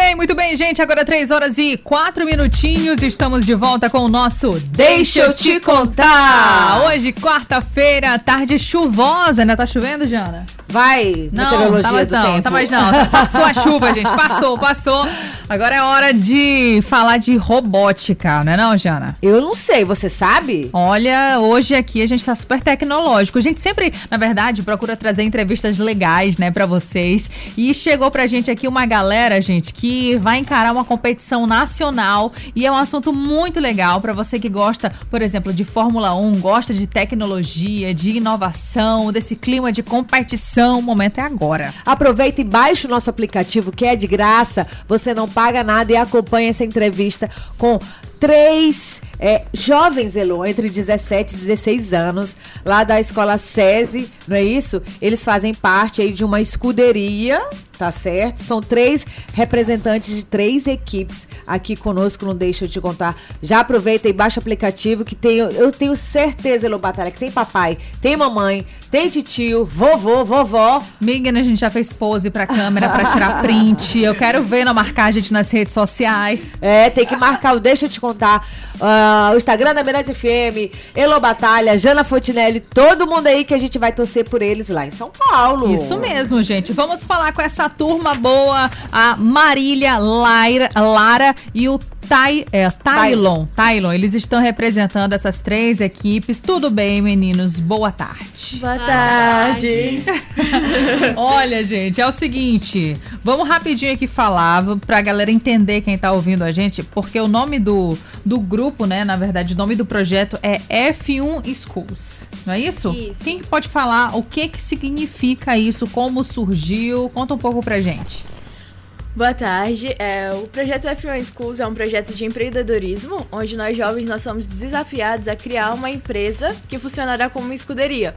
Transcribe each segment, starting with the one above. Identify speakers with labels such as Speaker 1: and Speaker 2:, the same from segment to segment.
Speaker 1: Bem, muito bem, gente. Agora 3 horas e 4 minutinhos. Estamos de volta com o nosso Deixa eu te contar. Hoje, quarta-feira, tarde chuvosa, né? Tá chovendo, Jana?
Speaker 2: Vai,
Speaker 1: Não, tá mais não, tá mais não. Passou a chuva, gente. Passou, passou. Agora é hora de falar de robótica, não é não, Jana?
Speaker 2: Eu não sei, você sabe?
Speaker 1: Olha, hoje aqui a gente tá super tecnológico. A gente sempre, na verdade, procura trazer entrevistas legais, né, pra vocês. E chegou pra gente aqui uma galera, gente, que vai encarar uma competição nacional e é um assunto muito legal pra você que gosta, por exemplo, de Fórmula 1, gosta de tecnologia, de inovação, desse clima de competição. O momento é agora.
Speaker 2: Aproveita e baixe o nosso aplicativo que é de graça. Você não paga nada e acompanha essa entrevista com três é, jovens, Elo, entre 17 e 16 anos, lá da escola SESI, não é isso? Eles fazem parte aí de uma escuderia, tá certo? São três representantes de três equipes aqui conosco, não deixa eu te contar. Já aproveita e baixa o aplicativo que tem, eu tenho certeza, Elo Batalha, que tem papai, tem mamãe, tem tio, vovô, vovó.
Speaker 1: Megan, a gente já fez pose pra câmera pra tirar print. Eu quero ver não marcar a gente nas redes sociais.
Speaker 2: É, tem que marcar o Deixa eu te contar. ah, o Instagram da Mirante FM, Elo Batalha, Jana Fontinelli, todo mundo aí que a gente vai torcer por eles lá em São Paulo.
Speaker 1: Isso mesmo, gente. Vamos falar com essa turma boa, a Marília, Laira, Lara e o Tai, é, Tylon. Tylon, eles estão representando essas três equipes. Tudo bem, meninos? Boa tarde.
Speaker 3: Boa tarde.
Speaker 1: Olha, gente, é o seguinte, vamos rapidinho aqui falar pra galera entender quem tá ouvindo a gente, porque o nome do, do grupo, né, na verdade, o nome do projeto é F1 Schools, não é isso?
Speaker 3: Isso.
Speaker 1: Quem que pode falar o que que significa isso, como surgiu? Conta um pouco pra gente.
Speaker 3: Boa tarde. É, o projeto F1 Schools é um projeto de empreendedorismo, onde nós jovens nós somos desafiados a criar uma empresa que funcionará como uma escuderia.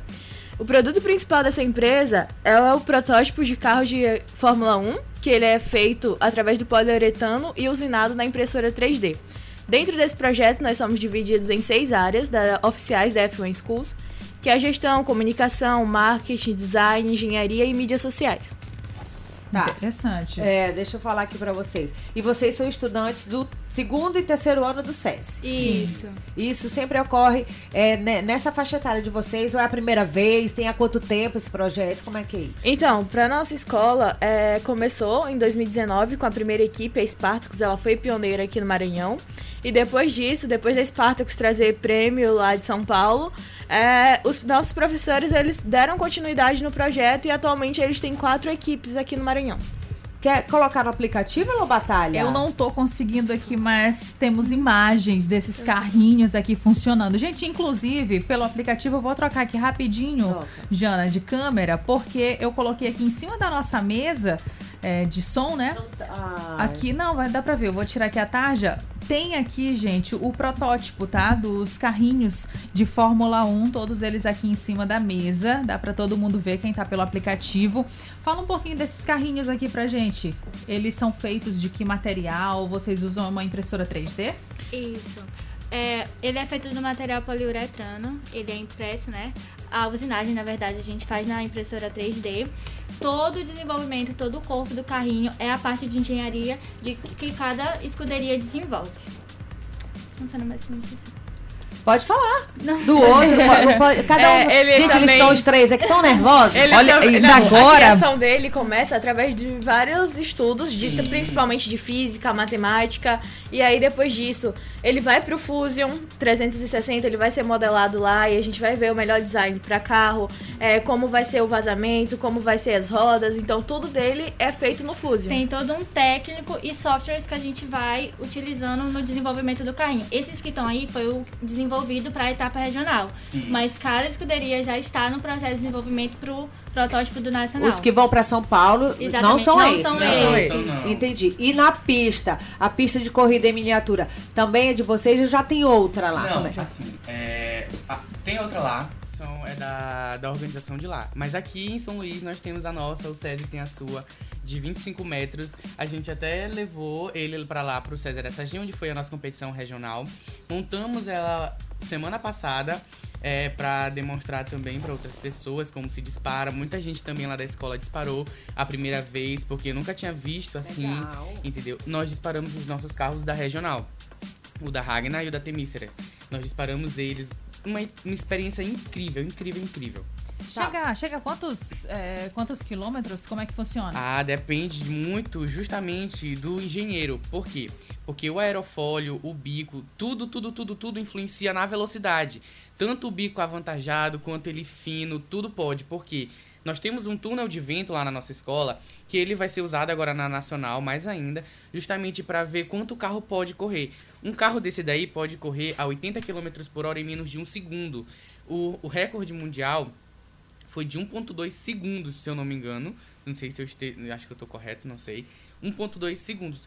Speaker 3: O produto principal dessa empresa é o protótipo de carro de Fórmula 1, que ele é feito através do poliuretano e usinado na impressora 3D. Dentro desse projeto, nós somos divididos em seis áreas da- oficiais da F1 Schools, que é a gestão, comunicação, marketing, design, engenharia e mídias sociais.
Speaker 2: Tá.
Speaker 1: Interessante.
Speaker 2: É, deixa eu falar aqui pra vocês. E vocês são estudantes do segundo e terceiro ano do SESI.
Speaker 3: Isso.
Speaker 2: Isso sempre ocorre é, ne- nessa faixa etária de vocês, ou é a primeira vez? Tem há quanto tempo esse projeto? Como é que é isso?
Speaker 3: Então, para nossa escola, é, começou em 2019 com a primeira equipe, a Spartacus, ela foi pioneira aqui no Maranhão. E depois disso, depois da Spartacus trazer prêmio lá de São Paulo, é, os nossos professores eles deram continuidade no projeto e atualmente eles têm quatro equipes aqui no Maranhão.
Speaker 2: Quer colocar no aplicativo ou Batalha?
Speaker 1: Eu não tô conseguindo aqui, mas temos imagens desses carrinhos aqui funcionando. Gente, inclusive, pelo aplicativo, eu vou trocar aqui rapidinho. Jana, de câmera, porque eu coloquei aqui em cima da nossa mesa é, de som, né?
Speaker 2: Ai.
Speaker 1: Aqui não, vai dar pra ver. Eu vou tirar aqui a tarja. Tem aqui, gente, o protótipo, tá? Dos carrinhos de Fórmula 1, todos eles aqui em cima da mesa. Dá pra todo mundo ver quem tá pelo aplicativo. Fala um pouquinho desses carrinhos aqui pra gente. Eles são feitos de que material? Vocês usam uma impressora 3D?
Speaker 4: Isso. É, ele é feito do material poliuretano, ele é impresso, né? A usinagem, na verdade, a gente faz na impressora 3D. Todo o desenvolvimento, todo o corpo do carrinho é a parte de engenharia de que cada escuderia desenvolve. Funciona mais ou menos assim.
Speaker 2: Pode falar. Do outro. pode- não pode- cada um.
Speaker 3: É, ele
Speaker 2: Gente, eles
Speaker 3: também-
Speaker 2: estão os três aqui tão nervosos.
Speaker 3: Ele
Speaker 1: Olha,
Speaker 3: também- não,
Speaker 1: agora-
Speaker 3: A criação dele começa através de vários estudos, de, principalmente de física, matemática. E aí, depois disso, ele vai pro Fusion 360, ele vai ser modelado lá e a gente vai ver o melhor design para carro, é, como vai ser o vazamento, como vai ser as rodas. Então, tudo dele é feito no Fusion.
Speaker 4: Tem todo um técnico e softwares que a gente vai utilizando no desenvolvimento do carrinho. Esses que estão aí foi o desenvolvido para a etapa regional. Mas cada escuderia já está no processo de desenvolvimento para o protótipo do nacional.
Speaker 2: Os que vão pra São Paulo não
Speaker 4: Exatamente,
Speaker 2: são
Speaker 4: não
Speaker 2: esses.
Speaker 4: são
Speaker 3: Não,
Speaker 4: esses.
Speaker 2: Entendi. E na pista, a pista de corrida em miniatura, também é de vocês ou já tem outra lá?
Speaker 5: Não,
Speaker 2: é?
Speaker 5: assim, é, ah, tem outra lá, são, é da, da organização de lá. Mas aqui em São Luís nós temos a nossa, o César tem a sua, de 25 metros. A gente até levou ele para lá, pro César Essaginho, onde foi a nossa competição regional. Montamos ela semana passada é, para demonstrar também para outras pessoas como se dispara. Muita gente também lá da escola disparou a primeira vez, porque nunca tinha visto assim,
Speaker 2: Legal.
Speaker 5: entendeu? Nós disparamos os nossos carros da regional, o da Ragnar e o da Temíceres. Nós disparamos eles. Uma, uma experiência incrível, incrível, incrível.
Speaker 1: Chega, chega a quantos, é, quantos quilômetros? Como é que funciona?
Speaker 5: Ah, depende muito justamente do engenheiro. Por quê? Porque o aerofólio, o bico, tudo, tudo, tudo, tudo influencia na velocidade. Tanto o bico avantajado quanto ele fino, tudo pode. Por quê? Nós temos um túnel de vento lá na nossa escola, que ele vai ser usado agora na nacional, mais ainda, justamente para ver quanto o carro pode correr. Um carro desse daí pode correr a 80 km por hora em menos de um segundo. O, o recorde mundial foi de 1.2 segundos, se eu não me engano. Não sei se eu este... acho que eu tô correto, não sei. 1.2 segundos.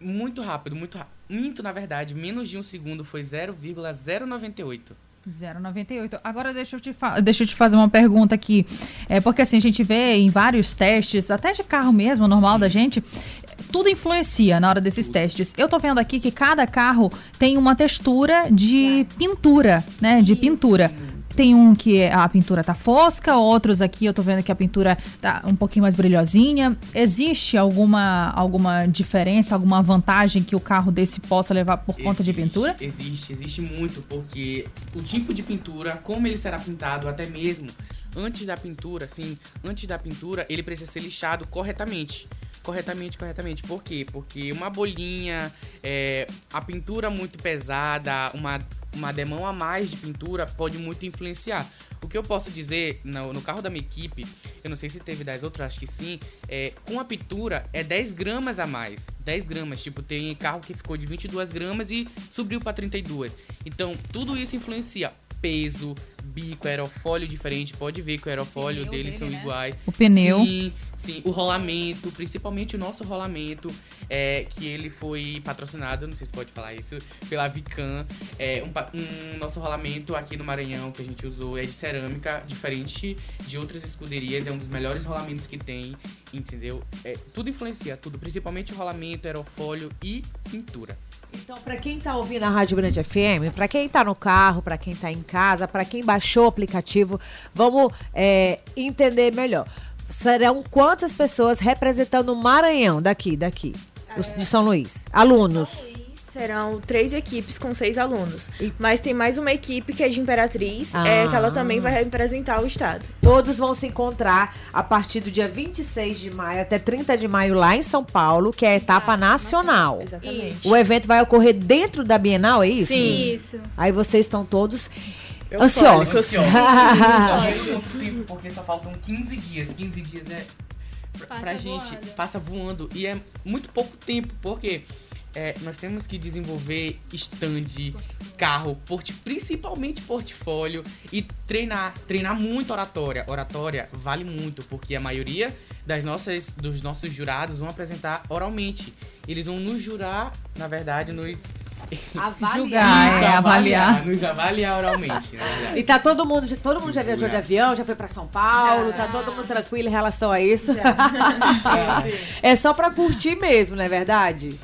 Speaker 5: Muito rápido, muito rápido. Minto, na verdade, menos de um segundo foi 0,098.
Speaker 1: 0,98. Agora deixa eu, te fa- deixa eu te fazer uma pergunta aqui. É porque assim, a gente vê em vários testes, até de carro mesmo, normal da gente, tudo influencia na hora desses testes. Eu tô vendo aqui que cada carro tem uma textura de pintura, né? De pintura. Tem um que a pintura tá fosca, outros aqui eu tô vendo que a pintura tá um pouquinho mais brilhosinha. Existe alguma, alguma diferença, alguma vantagem que o carro desse possa levar por conta de
Speaker 5: Existe,
Speaker 1: pintura?
Speaker 5: Existe, existe muito, porque o tipo de pintura, como ele será pintado, até mesmo antes da pintura, assim, antes da pintura, ele precisa ser lixado corretamente. Corretamente, corretamente. Por quê? Porque uma bolinha, é, a pintura muito pesada, uma, uma demão a mais de pintura pode muito influenciar. O que eu posso dizer no, no carro da minha equipe, eu não sei se teve das outras, acho que sim, é, com a pintura é 10 gramas a mais. 10 gramas, tipo, tem carro que ficou de 22 gramas e subiu para 32. Então, tudo isso influencia. Peso, bico, aerofólio diferente. Pode ver que o aerofólio deles
Speaker 1: dele,
Speaker 5: são
Speaker 1: né?
Speaker 5: iguais.
Speaker 1: O pneu.
Speaker 5: Sim, sim. O rolamento, principalmente o nosso rolamento, é, que ele foi patrocinado, não sei se pode falar isso, pela Vican. É, um, um nosso rolamento aqui no Maranhão que a gente usou é de cerâmica, diferente de outras escuderias. É um dos melhores rolamentos que tem, entendeu? É, tudo influencia, tudo. Principalmente o rolamento, aerofólio e pintura.
Speaker 2: Então, pra quem tá ouvindo a Rádio Grande FM, pra quem tá no carro, pra quem tá em casa, pra quem baixou o aplicativo, vamos é, entender melhor. Serão quantas pessoas representando o Maranhão daqui, daqui, os de São Luís? Alunos.
Speaker 3: Serão três equipes com seis alunos.
Speaker 2: E-
Speaker 3: Mas tem mais uma equipe que é de Imperatriz,
Speaker 2: Ah.
Speaker 3: é, que ela também vai representar o estado.
Speaker 2: Todos vão se encontrar a partir do dia 26 de maio até 30 de maio lá em São Paulo, que é a etapa nacional.
Speaker 3: Exatamente.
Speaker 2: O evento vai ocorrer dentro da Bienal, é isso?
Speaker 3: Sim.
Speaker 4: Isso.
Speaker 2: Aí vocês estão todos
Speaker 3: Eufóricos.
Speaker 2: ansiosos.
Speaker 5: Muito tempo, porque só faltam 15 dias. 15 dias é. Pra,
Speaker 4: Passa
Speaker 5: pra gente,
Speaker 4: voando.
Speaker 5: passa voando. E é muito pouco tempo, porque é, nós temos que desenvolver stand, carro, porti, principalmente portfólio e treinar. Treinar muito oratória. Oratória vale muito, porque a maioria das nossas, dos nossos jurados vão apresentar oralmente. Eles vão nos jurar, na verdade, nos.
Speaker 1: Julgar,
Speaker 5: nos
Speaker 1: é, avaliar.
Speaker 5: Nos avaliar oralmente, na verdade.
Speaker 2: E tá todo mundo, todo mundo já viajou de avião, já foi pra São Paulo, tá todo mundo tranquilo em relação a isso. é só pra curtir mesmo, não é verdade?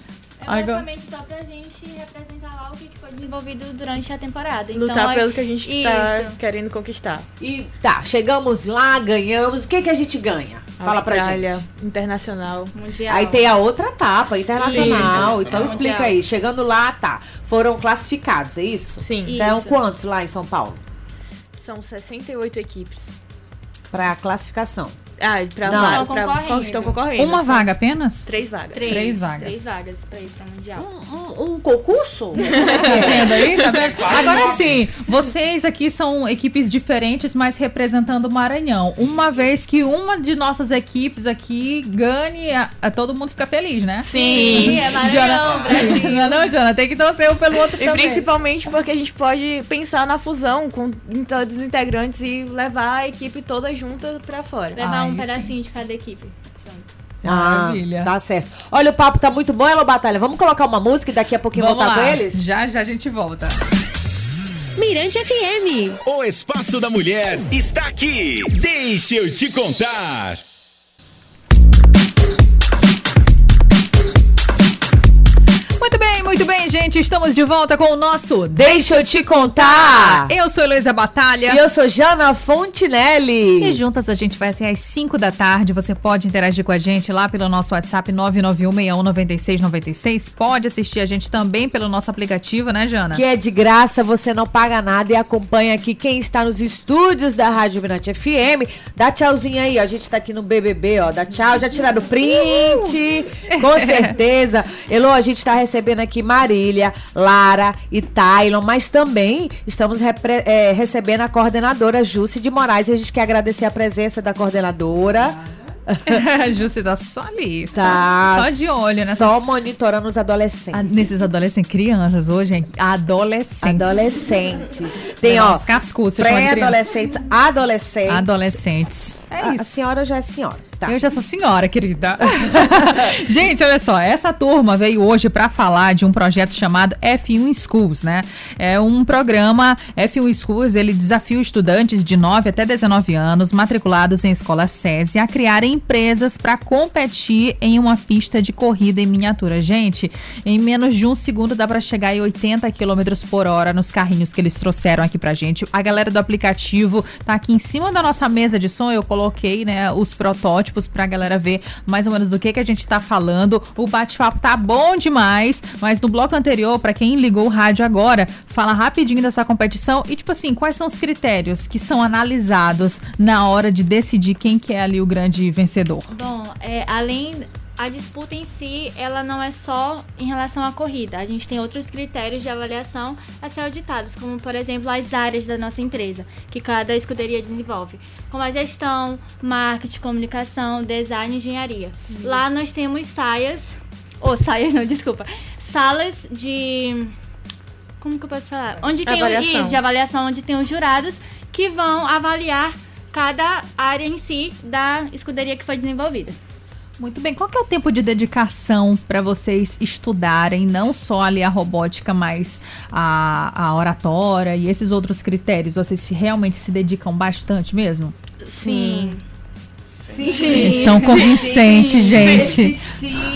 Speaker 1: Agora-
Speaker 4: basicamente só pra gente representar lá o que foi desenvolvido durante a temporada. Então,
Speaker 3: Lutar pelo que a gente tá
Speaker 4: Isso.
Speaker 3: querendo conquistar.
Speaker 2: E tá, chegamos lá, ganhamos. O que que a gente ganha? Fala pra
Speaker 3: Austrália,
Speaker 2: gente.
Speaker 3: internacional.
Speaker 4: Mundial.
Speaker 2: Aí tem a outra etapa, internacional.
Speaker 5: Isso,
Speaker 2: então explica aí. Chegando lá, tá. Foram classificados, é isso?
Speaker 3: Sim.
Speaker 2: Serão quantos lá em São Paulo?
Speaker 3: São 68 equipes.
Speaker 2: Pra classificação.
Speaker 3: Ah, pra,
Speaker 2: Não.
Speaker 3: va-
Speaker 4: Estão
Speaker 3: pra-
Speaker 4: concorrendo.
Speaker 3: estão concorrendo.
Speaker 1: Uma vaga apenas?
Speaker 3: Três vagas.
Speaker 4: Três,
Speaker 1: Três vagas.
Speaker 4: Três vagas pra ir pra Mundial.
Speaker 2: Um, um- um concurso?
Speaker 1: Tá vendo aí? Tá vendo? Agora sim, vocês aqui são equipes diferentes, mas representando o Maranhão. Uma vez que uma de nossas equipes aqui ganhe, a, a- todo mundo fica feliz, né?
Speaker 4: Sim, é Maranhão,
Speaker 1: Jana-
Speaker 4: Brasil.
Speaker 1: Não, é não, Jana, tem que torcer um pelo outro
Speaker 3: E
Speaker 1: também.
Speaker 3: principalmente porque a gente pode pensar na fusão com todos os integrantes e levar a equipe toda junta pra fora.
Speaker 4: Levar
Speaker 1: Ai,
Speaker 4: um
Speaker 1: sim.
Speaker 4: pedacinho de cada equipe.
Speaker 1: Maravilha.
Speaker 2: Ah, tá certo. Olha, o papo tá muito bom, Elo Batalha. Vamos colocar uma música e daqui a pouquinho
Speaker 1: Vamos
Speaker 2: voltar
Speaker 1: lá.
Speaker 2: com eles?
Speaker 1: Já, já a gente volta.
Speaker 6: Mirante FM.
Speaker 7: O Espaço da Mulher está aqui. Deixa eu te contar.
Speaker 1: Muito bem, gente. Estamos de volta com o nosso
Speaker 2: Deixa eu te contar.
Speaker 1: Eu sou Heloísa Batalha.
Speaker 2: E eu sou Jana Fontinelli.
Speaker 1: E juntas a gente vai até às 5 da tarde. Você pode interagir com a gente lá pelo nosso WhatsApp 991619696. Pode assistir a gente também pelo nosso aplicativo, né, Jana?
Speaker 2: Que é de graça, você não paga nada e acompanha aqui quem está nos estúdios da Rádio Mirante FM. Dá tchauzinho aí, ó. A gente tá aqui no BBB, ó. Dá tchau, já tiraram o print. Com certeza. Elô, a gente tá recebendo aqui Marília, Lara e Tylon, mas também estamos repre- é, recebendo a coordenadora Jússi de Moraes. E a gente quer agradecer a presença da coordenadora.
Speaker 1: A Jússi tá só ali,
Speaker 2: Tá.
Speaker 1: só, de olho nessas,
Speaker 2: Só monitorando os adolescentes.
Speaker 1: a- nesses adolescentes, crianças hoje, hein? Adolescentes.
Speaker 2: Adolescentes. Tem, ó,
Speaker 1: Os cascudos,
Speaker 2: pré-adolescentes, adolescentes.
Speaker 1: Adolescentes. É
Speaker 2: A-
Speaker 1: isso.
Speaker 2: A senhora já é senhora. Tá.
Speaker 1: Eu já sou senhora, querida. Gente, olha só, essa turma veio hoje para falar de um projeto chamado F1 Schools, né? É um programa F1 Schools, ele desafia estudantes de 9 até 19 anos matriculados em escola SESI a criarem empresas para competir em uma pista de corrida em miniatura. Gente, em menos de um segundo dá para chegar em 80 km por hora nos carrinhos que eles trouxeram aqui pra gente. A galera do aplicativo tá aqui em cima da nossa mesa de som, eu coloquei, né, os protótipos pra galera ver mais ou menos do que que a gente tá falando. O bate-papo tá bom demais, mas no bloco anterior, pra quem ligou o rádio agora, fala rapidinho dessa competição e tipo assim, quais são os critérios que são analisados na hora de decidir quem que é ali o grande vencedor?
Speaker 4: Bom, é, além a disputa em si, ela não é só em relação à corrida. A gente tem outros critérios de avaliação a ser auditados, como por exemplo as áreas da nossa empresa, que cada escuderia desenvolve, como a gestão, marketing, comunicação, design e engenharia. Lá nós temos saias, ou saias não, desculpa, salas de como que eu posso falar? Onde tem o-
Speaker 3: Avaliação.
Speaker 4: isso, de avaliação, onde tem os jurados que vão avaliar cada área em si da escuderia que foi desenvolvida.
Speaker 1: Muito bem, qual que é o tempo de dedicação para vocês estudarem não só ali a robótica, mas a, a oratória e esses outros critérios? Vocês se realmente se dedicam bastante mesmo?
Speaker 4: Sim.
Speaker 2: Sim.
Speaker 1: Tão convincente, gente.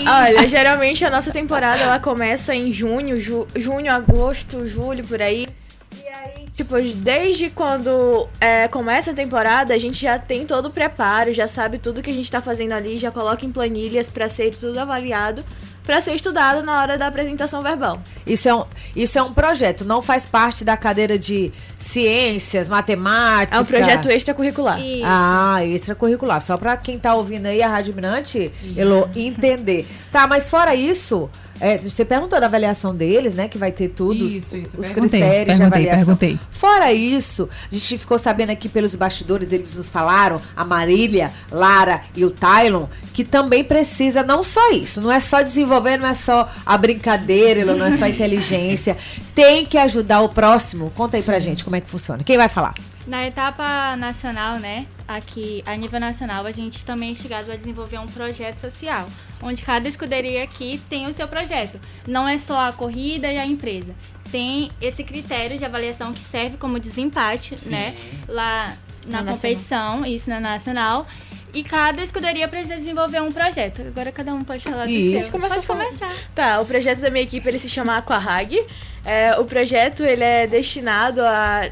Speaker 3: Olha, geralmente a nossa temporada ela começa em junho, ju- junho, agosto, julho, por aí. Tipo, desde quando é, começa a temporada, a gente já tem todo o preparo, já sabe tudo que a gente tá fazendo ali, já coloca em planilhas pra ser tudo avaliado, pra ser estudado na hora da apresentação verbal.
Speaker 2: Isso é, um, isso é um projeto, não faz parte da cadeira de ciências, matemática.
Speaker 3: É um projeto extracurricular.
Speaker 4: Isso.
Speaker 2: Ah, extracurricular. Só pra quem tá ouvindo aí a Rádio Mirante, Elo, entender. Tá, mas fora isso, é, você perguntou da avaliação deles, né? Que vai ter tudo, os-
Speaker 1: Isso, isso,
Speaker 2: os
Speaker 1: perguntei,
Speaker 2: critérios de
Speaker 1: perguntei,
Speaker 2: avaliação.
Speaker 1: perguntei.
Speaker 2: Fora isso, a gente ficou sabendo aqui pelos bastidores, eles nos falaram, a Marília, Lara e o Tylon, que também precisa não só isso, não é só desenvolver, não é só a brincadeira, não é só a inteligência. Tem que ajudar o próximo. Conta aí pra gente como é que funciona. Quem vai falar?
Speaker 4: Na etapa nacional, né, aqui a nível nacional, a gente também é instigado a desenvolver um projeto social, onde cada escuderia aqui tem o seu projeto. Não é só a corrida e a empresa. Tem esse critério de avaliação que serve como desempate, né, lá na,
Speaker 3: Na
Speaker 4: competição, isso na nacional. E cada escuderia precisa desenvolver um projeto. Agora cada um pode falar do
Speaker 2: Isso.
Speaker 4: seu.
Speaker 3: Começa
Speaker 4: Pode
Speaker 3: a falar.
Speaker 4: começar.
Speaker 3: Tá, o projeto da minha equipe ele se chama Aquarag. É, o projeto ele é destinado a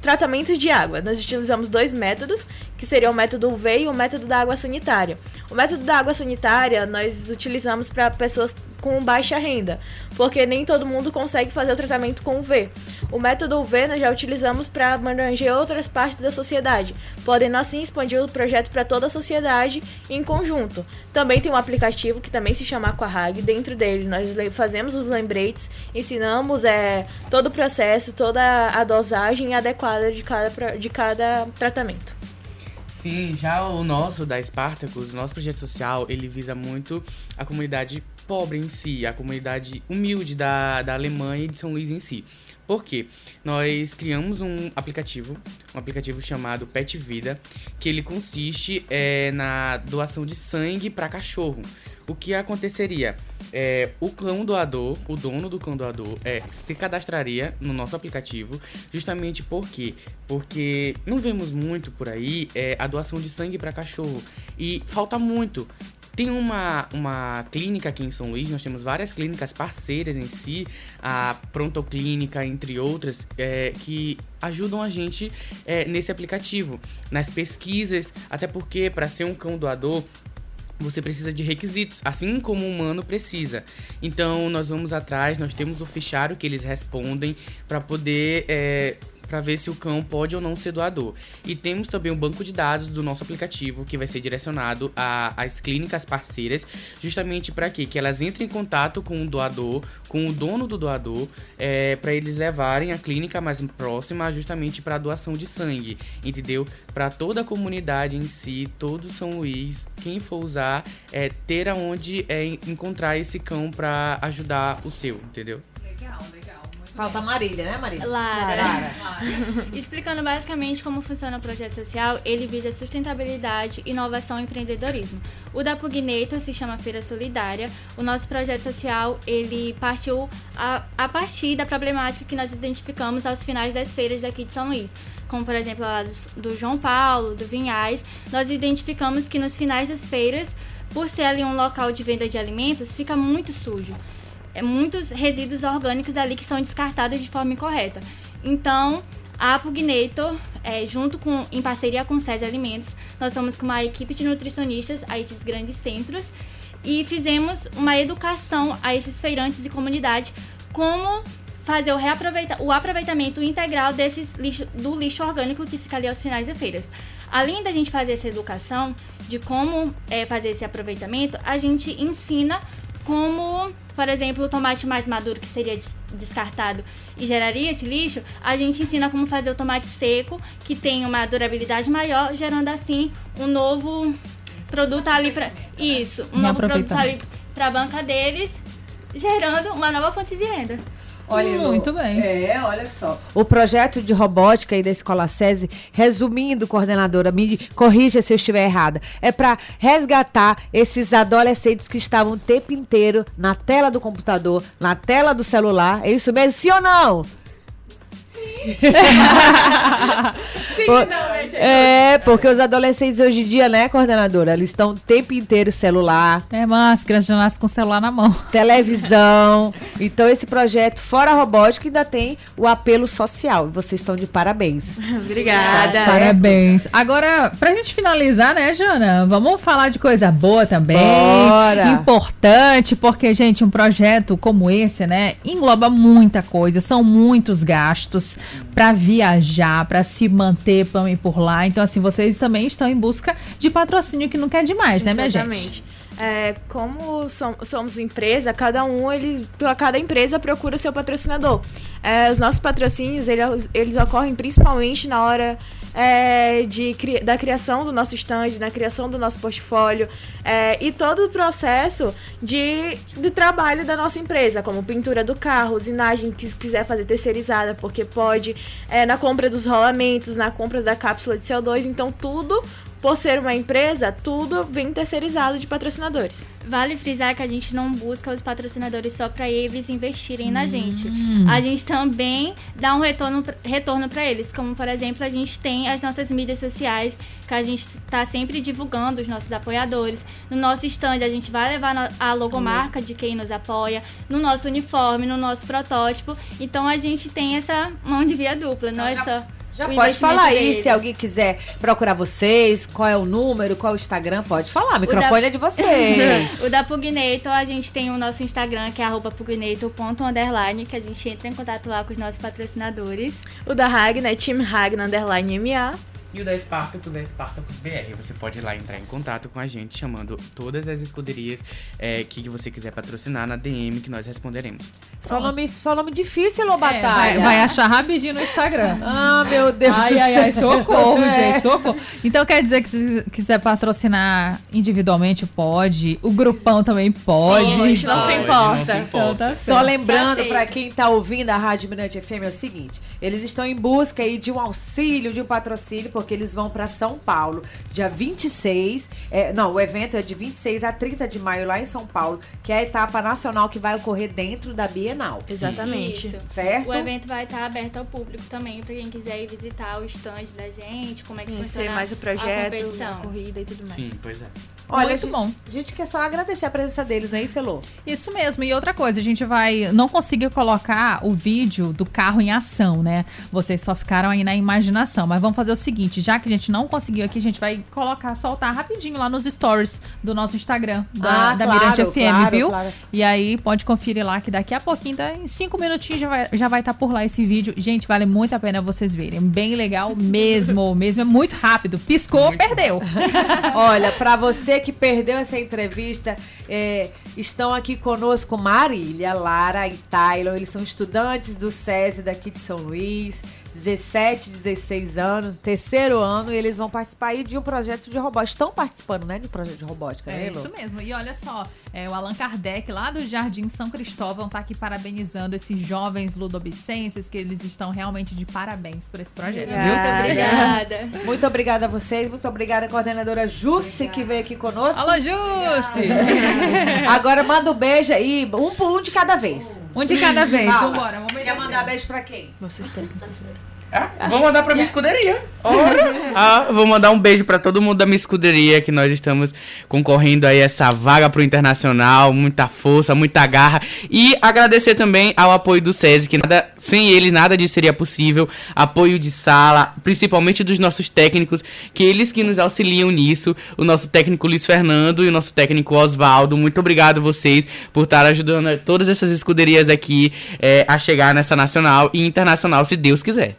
Speaker 3: tratamento de água. Nós utilizamos dois métodos, que seria o método UV e o método da água sanitária. O método da água sanitária nós utilizamos para pessoas com baixa renda, porque nem todo mundo consegue fazer o tratamento com UV. O método UV nós já utilizamos para abranger outras partes da sociedade, podendo assim expandir o projeto para toda a sociedade em conjunto. Também tem um aplicativo que também se chama Aquarag. Dentro dele nós fazemos os lembretes, ensinamos é, todo o processo, toda a dosagem adequada de cada, de cada tratamento.
Speaker 5: Sim, já o nosso da Spartacus, o nosso projeto social, ele visa muito a comunidade pobre em si, a comunidade humilde da, da Alemanha e de São Luís em si. Por quê? Nós criamos um aplicativo, um aplicativo chamado Pet Vida, que ele consiste é, na doação de sangue para cachorro. O que aconteceria? É, o cão doador, o dono do cão doador, é, se cadastraria no nosso aplicativo, justamente por quê? Porque não vemos muito por aí é, a doação de sangue para cachorro. E falta muito. Tem uma, uma clínica aqui em São Luís, nós temos várias clínicas parceiras em si, a Prontoclínica, entre outras, é, que ajudam a gente é, nesse aplicativo, nas pesquisas, até porque para ser um cão doador, você precisa de requisitos, assim como o humano precisa. Então, nós vamos atrás, nós temos o fichário que eles respondem para poder é, para ver se o cão pode ou não ser doador. E temos também um banco de dados do nosso aplicativo que vai ser direcionado às clínicas parceiras, justamente para quê? Que elas entrem em contato com o doador, com o dono do doador, é, para eles levarem a clínica mais próxima, justamente para doação de sangue, entendeu? Para toda a comunidade em si, todo São Luís, quem for usar, é, ter aonde é, encontrar esse cão para ajudar o seu, entendeu?
Speaker 2: Legal, legal. Falta Marília, né, Marília?
Speaker 4: Lara.
Speaker 2: Lara.
Speaker 4: Explicando basicamente como funciona o projeto social, ele visa sustentabilidade, inovação e empreendedorismo. O da Pugnator se chama Feira Solidária. O nosso projeto social, ele partiu a, a partir da problemática que nós identificamos aos finais das feiras daqui de São Luís. Como, por exemplo, lá do, João Paulo, do Vinhais, nós identificamos que nos finais das feiras, por ser ali um local de venda de alimentos, fica muito sujo muitos resíduos orgânicos ali que são descartados de forma incorreta. Então, a Pugnator, é, junto com, em parceria com o SESI Alimentos, nós somos com uma equipe de nutricionistas a esses grandes centros e fizemos uma educação a esses feirantes de comunidade como fazer o, reaproveita o aproveitamento integral desses lixo, do lixo orgânico que fica ali aos finais de feiras. Além da gente fazer essa educação de como é, fazer esse aproveitamento, a gente ensina como, por exemplo, o tomate mais maduro que seria descartado e geraria esse lixo, a gente ensina como fazer o tomate seco, que tem uma durabilidade maior, gerando assim um novo produto ali para isso, um novo produto ali para a banca deles, gerando uma nova fonte de renda.
Speaker 2: Olha,
Speaker 1: Muito bem.
Speaker 2: É, olha só. O projeto de robótica aí da Escola SESI, resumindo, coordenadora, me corrija se eu estiver errada, é para resgatar esses adolescentes que estavam o tempo inteiro na tela do computador, na tela do celular. É isso mesmo? Sim ou não? Sim, Por, é, porque os adolescentes hoje em dia, né, coordenadora? Eles estão o tempo inteiro celular.
Speaker 1: É, mas as crianças já nascem com o celular na mão.
Speaker 2: Televisão. então, esse projeto, fora robótica, ainda tem o apelo social. E vocês estão de parabéns.
Speaker 3: Obrigada.
Speaker 1: Tá parabéns. Agora, pra gente finalizar, né, Jana? Vamos falar de coisa boa também.
Speaker 2: Bora.
Speaker 1: Importante, porque, gente, um projeto como esse, né, engloba muita coisa, são muitos gastos para viajar, para se manter por lá. Então, assim, vocês também estão em busca de patrocínio que não quer demais, né, minha gente?
Speaker 3: Exatamente. É, como somos empresa, cada um, eles, cada empresa procura seu patrocinador. É, os nossos patrocínios, eles, eles ocorrem principalmente na hora é, de, da criação do nosso stand, na criação do nosso portfólio é, e todo o processo de, de trabalho da nossa empresa, como pintura do carro, usinagem que quiser fazer terceirizada, porque pode, é, na compra dos rolamentos, na compra da cápsula de CO2, então tudo por ser uma empresa, tudo vem terceirizado de patrocinadores.
Speaker 4: Vale frisar que a gente não busca os patrocinadores só para eles investirem na gente. A gente também dá um retorno, retorno para eles, como por exemplo, a gente tem as nossas mídias sociais, que a gente está sempre divulgando os nossos apoiadores. No nosso stand, a gente vai levar a logomarca de quem nos apoia, no nosso uniforme, no nosso protótipo. Então a gente tem essa mão de via dupla, não é só
Speaker 2: já pode falar aí, se alguém quiser procurar vocês, qual é o número, qual é o Instagram, pode falar, o microfone da... é de vocês.
Speaker 4: o da Pugnator, a gente tem o nosso Instagram, que é pugnator.underline, que a gente entra em contato lá com os nossos patrocinadores.
Speaker 3: O da Ragnar é Team Underline MA.
Speaker 5: E o da Spartacus é Spartacus BR. Você pode ir lá entrar em contato com a gente, chamando todas as escuderias é, que você quiser patrocinar na DM, que nós responderemos.
Speaker 2: Só nome, só nome difícil, ou
Speaker 1: É, vai, vai, achar rapidinho no Instagram.
Speaker 2: ah, meu Deus
Speaker 1: Ai, ai, ai, socorro, é. gente, socorro. Então quer dizer que se quiser patrocinar individualmente, pode. O grupão também pode. Sim,
Speaker 3: a gente não, se importa. Não se
Speaker 2: importa. Então, tá só lembrando, para quem tá ouvindo a Rádio Mirante FM, é o seguinte. Eles estão em busca aí de um auxílio, de um patrocínio, porque eles vão para São Paulo, dia 26. É, não, o evento é de 26 a 30 de maio lá em São Paulo, que é a etapa nacional que vai ocorrer dentro da Bienal.
Speaker 3: Exatamente.
Speaker 4: Isso.
Speaker 2: Certo?
Speaker 4: O evento vai estar aberto ao público também, pra quem quiser ir visitar o stand da gente, como é que
Speaker 3: Conhecer
Speaker 4: funciona
Speaker 3: mais o
Speaker 4: a
Speaker 3: projeto, a,
Speaker 4: competição.
Speaker 3: corrida e tudo mais.
Speaker 5: Sim, pois é.
Speaker 2: Olha,
Speaker 1: Muito
Speaker 2: gente,
Speaker 1: bom.
Speaker 2: A gente quer só agradecer a presença deles, não é isso, Elô?
Speaker 1: Isso mesmo. E outra coisa, a gente vai. Não conseguiu colocar o vídeo do carro em ação, né? Vocês só ficaram aí na imaginação. Mas vamos fazer o seguinte: já que a gente não conseguiu aqui, a gente vai colocar, soltar rapidinho lá nos stories do nosso Instagram, da,
Speaker 2: Ah,
Speaker 1: da
Speaker 2: claro,
Speaker 1: Mirante FM,
Speaker 2: claro,
Speaker 1: viu?
Speaker 2: claro.
Speaker 1: E aí pode conferir lá que daqui a pouquinho, tá, em cinco minutinhos, já vai estar já vai tá por lá esse vídeo. Gente, vale muito a pena vocês verem. Bem legal mesmo, mesmo. É muito rápido. Piscou,
Speaker 5: Muito
Speaker 1: perdeu.
Speaker 2: Olha, para você que perdeu essa entrevista, é, estão aqui conosco Marília, Lara e Tylon. Eles são estudantes do SESI daqui de São Luís, 17, 16 anos, terceiro ano, e eles vão participar aí de um projeto de robótica. Estão participando, né, de um projeto de robótica, né,
Speaker 1: É isso mesmo. E olha só, é, o Allan Kardec, lá do Jardim São Cristóvão, tá aqui parabenizando esses jovens ludobicenses, que eles estão realmente de parabéns por esse projeto, viu?
Speaker 4: Muito obrigada.
Speaker 2: Muito obrigada a vocês, muito obrigada a coordenadora Jusce que veio aqui conosco.
Speaker 1: Alô, Jusce!
Speaker 2: Agora manda um beijo aí, um por um de cada vez.
Speaker 1: Um de cada vez,
Speaker 2: Fala.
Speaker 1: vambora. Vamos
Speaker 2: Quer mandar beijo pra quem?
Speaker 3: Nossos técnicos.
Speaker 5: Ah, vou mandar pra minha escuderia. Ora. Ah, vou mandar um beijo pra todo mundo da minha escuderia, que nós estamos concorrendo aí essa vaga pro internacional, muita força, muita garra. E agradecer também ao apoio do SESI, que nada, sem eles nada disso seria possível. Apoio de sala, principalmente dos nossos técnicos, que eles que nos auxiliam nisso. O nosso técnico Luiz Fernando e o nosso técnico Oswaldo. Muito obrigado vocês por estar ajudando todas essas escuderias aqui eh, a chegar nessa nacional e internacional, se Deus quiser.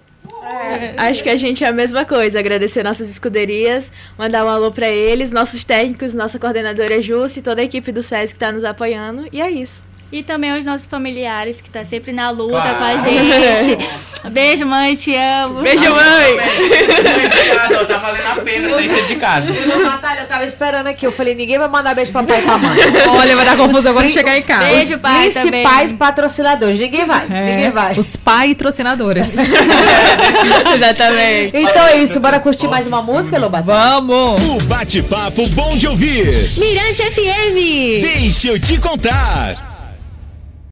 Speaker 3: Acho que a gente é a mesma coisa. Agradecer nossas escuderias, mandar um alô pra eles, nossos técnicos, nossa coordenadora Jusce, toda a equipe do SESI que tá nos apoiando. E é isso.
Speaker 4: E também aos nossos familiares, que tá sempre na luta
Speaker 5: Claro.
Speaker 4: com a gente. Beijo, mãe, te amo.
Speaker 3: Beijo, mãe!
Speaker 5: Obrigado, tá valendo a pena sair cedo de casa.
Speaker 2: Eu, Natália, eu tava esperando aqui. Eu falei, ninguém vai mandar beijo pra pai e pra mãe.
Speaker 1: Olha, vai dar confusão quando
Speaker 2: pri-
Speaker 1: chegar em casa.
Speaker 4: Beijo, pai, também.
Speaker 2: Principais patrocinadores. Ninguém vai.
Speaker 1: É,
Speaker 2: Ninguém vai.
Speaker 1: Os patrocinadores.
Speaker 3: Exatamente.
Speaker 2: Então é isso. Bora curtir mais uma música, Lobato?
Speaker 1: Vamos!
Speaker 7: O bate-papo bom de ouvir.
Speaker 6: Mirante FM.
Speaker 7: Deixa eu te contar.